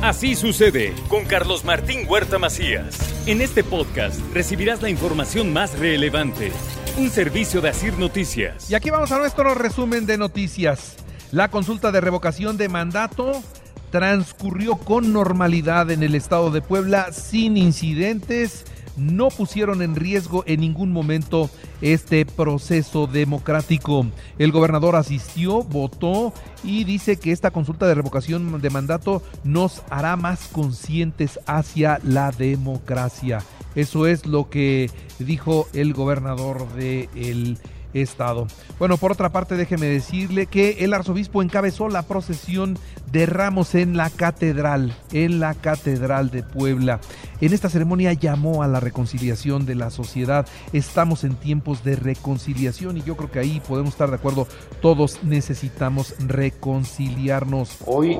Así sucede con Carlos Martín Huerta Macías. En este podcast recibirás la información más relevante. Un servicio de Asir Noticias. Y aquí vamos a nuestro resumen de noticias. La consulta de revocación de mandato transcurrió con normalidad en el estado de Puebla sin incidentes no pusieron en riesgo en ningún momento este proceso democrático. El gobernador asistió, votó y dice que esta consulta de revocación de mandato nos hará más conscientes hacia la democracia. Eso es lo que dijo el gobernador de el estado. Bueno, por otra parte, déjeme decirle que el arzobispo encabezó la procesión de ramos en la catedral, en la catedral de Puebla. En esta ceremonia llamó a la reconciliación de la sociedad. Estamos en tiempos de reconciliación y yo creo que ahí podemos estar de acuerdo. Todos necesitamos reconciliarnos. Hoy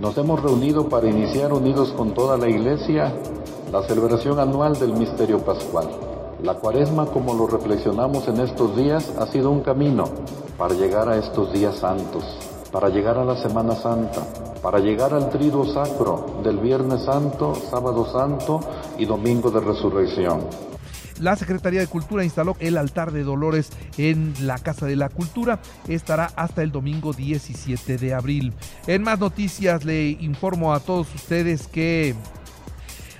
nos hemos reunido para iniciar unidos con toda la iglesia la celebración anual del misterio pascual. La cuaresma, como lo reflexionamos en estos días, ha sido un camino para llegar a estos días santos, para llegar a la Semana Santa, para llegar al triduo sacro del Viernes Santo, Sábado Santo y Domingo de Resurrección. La Secretaría de Cultura instaló el altar de Dolores en la Casa de la Cultura. Estará hasta el domingo 17 de abril. En más noticias le informo a todos ustedes que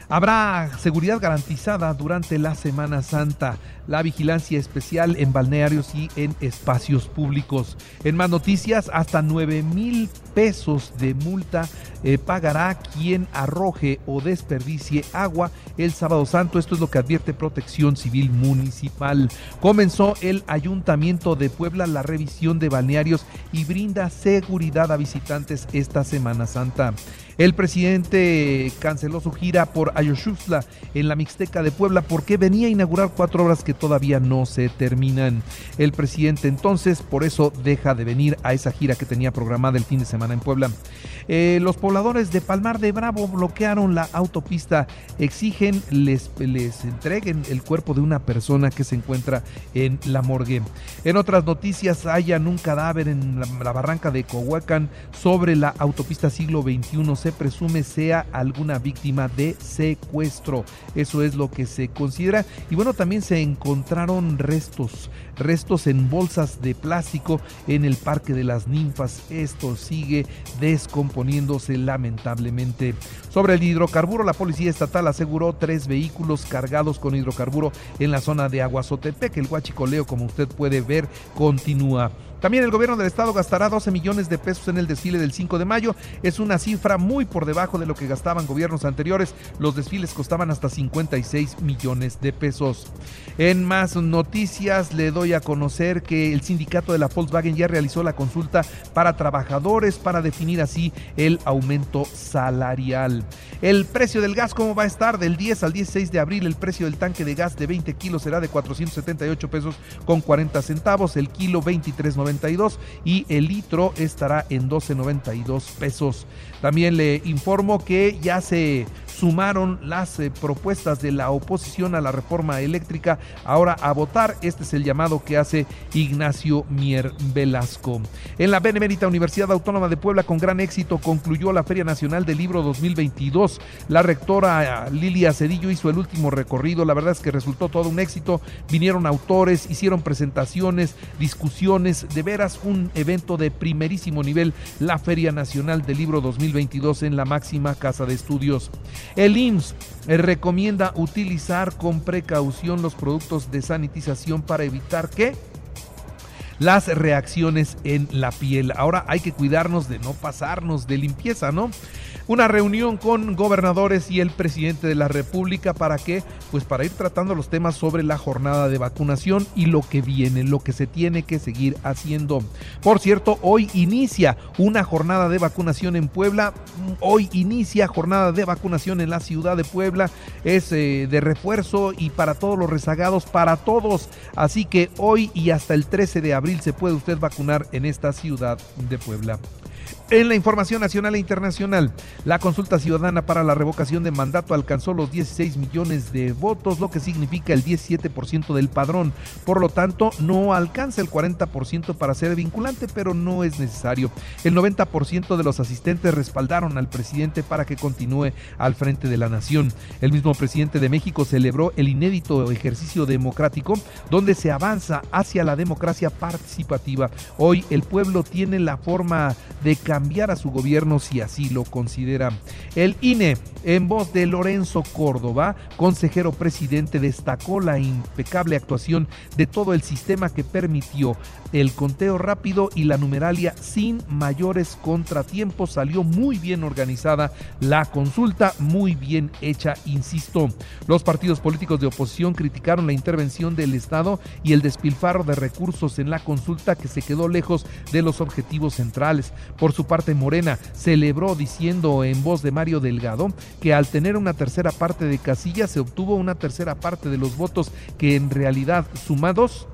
Habrá seguridad garantizada durante la Semana Santa, la vigilancia especial en balnearios y en espacios públicos. En más noticias, hasta 9 mil pesos de multa eh, pagará quien arroje o desperdicie agua el sábado santo. Esto es lo que advierte Protección Civil Municipal. Comenzó el Ayuntamiento de Puebla la revisión de balnearios y brinda seguridad a visitantes esta Semana Santa. El presidente canceló su gira por Ayoshusla en la Mixteca de Puebla porque venía a inaugurar cuatro obras que todavía no se terminan. El presidente entonces por eso deja de venir a esa gira que tenía programada el fin de semana en Puebla. Eh, los pobladores de Palmar de Bravo bloquearon la autopista, exigen les, les entreguen el cuerpo de una persona que se encuentra en la morgue. En otras noticias, hayan un cadáver en la, la barranca de Cohuacán sobre la autopista siglo XXI se presume sea alguna víctima de secuestro. Eso es lo que se considera. Y bueno, también se encontraron restos, restos en bolsas de plástico en el Parque de las Ninfas. Esto sigue descomponiéndose lamentablemente. Sobre el hidrocarburo, la Policía Estatal aseguró tres vehículos cargados con hidrocarburo en la zona de Aguazotepec. El huachicoleo, como usted puede ver, continúa. También el gobierno del estado gastará 12 millones de pesos en el desfile del 5 de mayo. Es una cifra muy por debajo de lo que gastaban gobiernos anteriores. Los desfiles costaban hasta 56 millones de pesos. En más noticias le doy a conocer que el sindicato de la Volkswagen ya realizó la consulta para trabajadores para definir así el aumento salarial. El precio del gas, ¿cómo va a estar? Del 10 al 16 de abril, el precio del tanque de gas de 20 kilos será de 478 pesos con 40 centavos, el kilo 23.90 y el litro estará en 12.92 pesos. También le informo que ya se sumaron las eh, propuestas de la oposición a la reforma eléctrica ahora a votar. Este es el llamado que hace Ignacio Mier Velasco. En la Benemérita Universidad Autónoma de Puebla con gran éxito concluyó la Feria Nacional del Libro 2022. La rectora Lilia Cedillo hizo el último recorrido. La verdad es que resultó todo un éxito. Vinieron autores, hicieron presentaciones, discusiones, de veras un evento de primerísimo nivel, la Feria Nacional del Libro 2022 en la máxima casa de estudios. El IMSS eh, recomienda utilizar con precaución los productos de sanitización para evitar que las reacciones en la piel. Ahora hay que cuidarnos de no pasarnos de limpieza, ¿no? una reunión con gobernadores y el presidente de la República para que, pues para ir tratando los temas sobre la jornada de vacunación y lo que viene, lo que se tiene que seguir haciendo. Por cierto, hoy inicia una jornada de vacunación en Puebla, hoy inicia jornada de vacunación en la ciudad de Puebla, es eh, de refuerzo y para todos los rezagados, para todos, así que hoy y hasta el 13 de abril se puede usted vacunar en esta ciudad de Puebla. En la información nacional e internacional, la consulta ciudadana para la revocación de mandato alcanzó los 16 millones de votos, lo que significa el 17% del padrón. Por lo tanto, no alcanza el 40% para ser vinculante, pero no es necesario. El 90% de los asistentes respaldaron al presidente para que continúe al frente de la nación. El mismo presidente de México celebró el inédito ejercicio democrático donde se avanza hacia la democracia participativa. Hoy el pueblo tiene la forma de cambiar a su gobierno si así lo considera. El INE, en voz de Lorenzo Córdoba, consejero presidente, destacó la impecable actuación de todo el sistema que permitió el conteo rápido y la numeralia sin mayores contratiempos. Salió muy bien organizada la consulta, muy bien hecha, insisto. Los partidos políticos de oposición criticaron la intervención del Estado y el despilfarro de recursos en la consulta que se quedó lejos de los objetivos centrales. Por su parte, Morena celebró diciendo en voz de Mario Delgado que al tener una tercera parte de casillas se obtuvo una tercera parte de los votos que en realidad sumados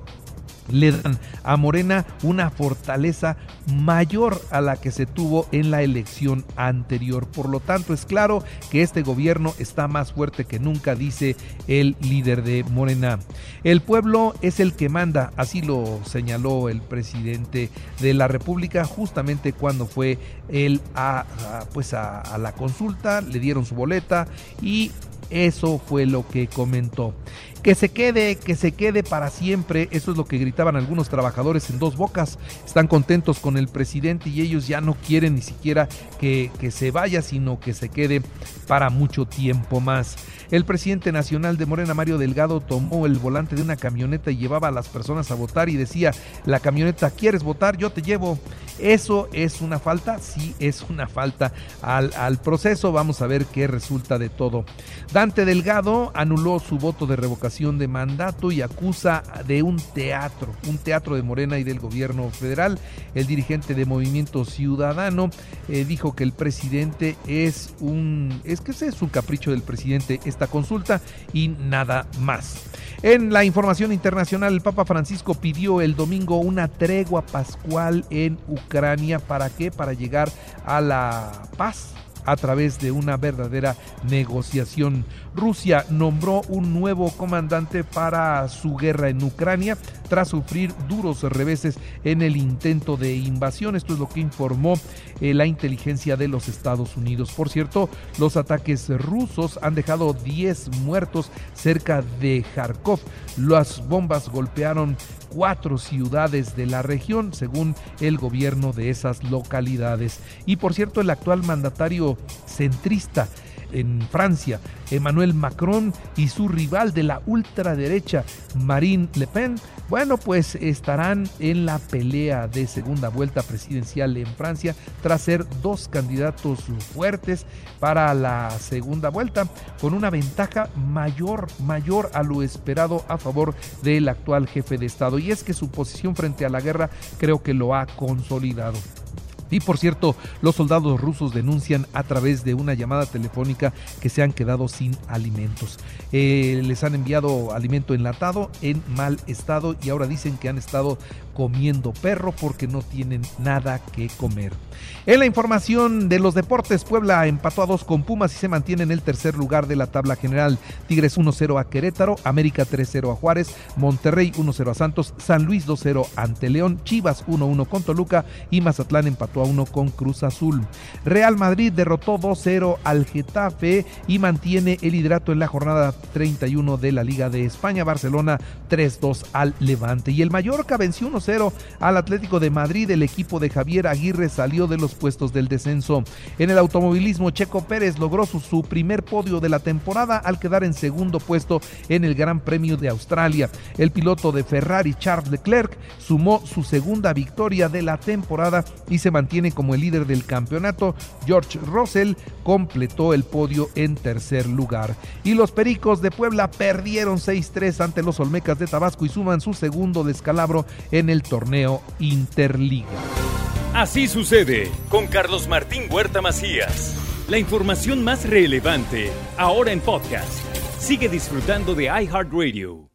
le dan a Morena una fortaleza mayor a la que se tuvo en la elección anterior. Por lo tanto, es claro que este gobierno está más fuerte que nunca, dice el líder de Morena. El pueblo es el que manda, así lo señaló el presidente de la República justamente cuando fue él a, pues a la consulta, le dieron su boleta y eso fue lo que comentó. Que se quede, que se quede para siempre. Eso es lo que gritaban algunos trabajadores en dos bocas. Están contentos con el presidente y ellos ya no quieren ni siquiera que, que se vaya, sino que se quede para mucho tiempo más. El presidente nacional de Morena, Mario Delgado, tomó el volante de una camioneta y llevaba a las personas a votar y decía, la camioneta, ¿quieres votar? Yo te llevo. ¿Eso es una falta? Sí, es una falta al, al proceso. Vamos a ver qué resulta de todo. Dante Delgado anuló su voto de revocación de mandato y acusa de un teatro, un teatro de Morena y del gobierno federal. El dirigente de Movimiento Ciudadano eh, dijo que el presidente es un, es que ese es un capricho del presidente esta consulta y nada más. En la información internacional, el Papa Francisco pidió el domingo una tregua pascual en Ucrania. ¿Para qué? Para llegar a la paz a través de una verdadera negociación. Rusia nombró un nuevo comandante para su guerra en Ucrania tras sufrir duros reveses en el intento de invasión. Esto es lo que informó eh, la inteligencia de los Estados Unidos. Por cierto, los ataques rusos han dejado 10 muertos cerca de Kharkov. Las bombas golpearon cuatro ciudades de la región, según el gobierno de esas localidades. Y por cierto, el actual mandatario centrista en Francia, Emmanuel Macron y su rival de la ultraderecha, Marine Le Pen, bueno, pues estarán en la pelea de segunda vuelta presidencial en Francia tras ser dos candidatos fuertes para la segunda vuelta con una ventaja mayor, mayor a lo esperado a favor del actual jefe de Estado. Y es que su posición frente a la guerra creo que lo ha consolidado. Y por cierto, los soldados rusos denuncian a través de una llamada telefónica que se han quedado sin alimentos. Eh, les han enviado alimento enlatado en mal estado y ahora dicen que han estado comiendo perro porque no tienen nada que comer. En la información de los deportes, Puebla empató a dos con Pumas y se mantiene en el tercer lugar de la tabla general. Tigres 1-0 a Querétaro, América 3-0 a Juárez, Monterrey 1-0 a Santos, San Luis 2-0 ante León, Chivas 1-1 con Toluca y Mazatlán empató a 1 con Cruz Azul. Real Madrid derrotó 2-0 al Getafe y mantiene el liderato en la jornada 31 de la Liga de España. Barcelona 3-2 al Levante y el Mallorca venció 1-0 al Atlético de Madrid. El equipo de Javier Aguirre salió de los puestos del descenso. En el automovilismo, Checo Pérez logró su, su primer podio de la temporada al quedar en segundo puesto en el Gran Premio de Australia. El piloto de Ferrari, Charles Leclerc, sumó su segunda victoria de la temporada y se mantiene como el líder del campeonato. George Russell completó el podio en tercer lugar. Y los Pericos de Puebla perdieron 6-3 ante los Olmecas de Tabasco y suman su segundo descalabro en el torneo Interliga. Así sucede con Carlos Martín Huerta Macías. La información más relevante ahora en podcast. Sigue disfrutando de iHeartRadio.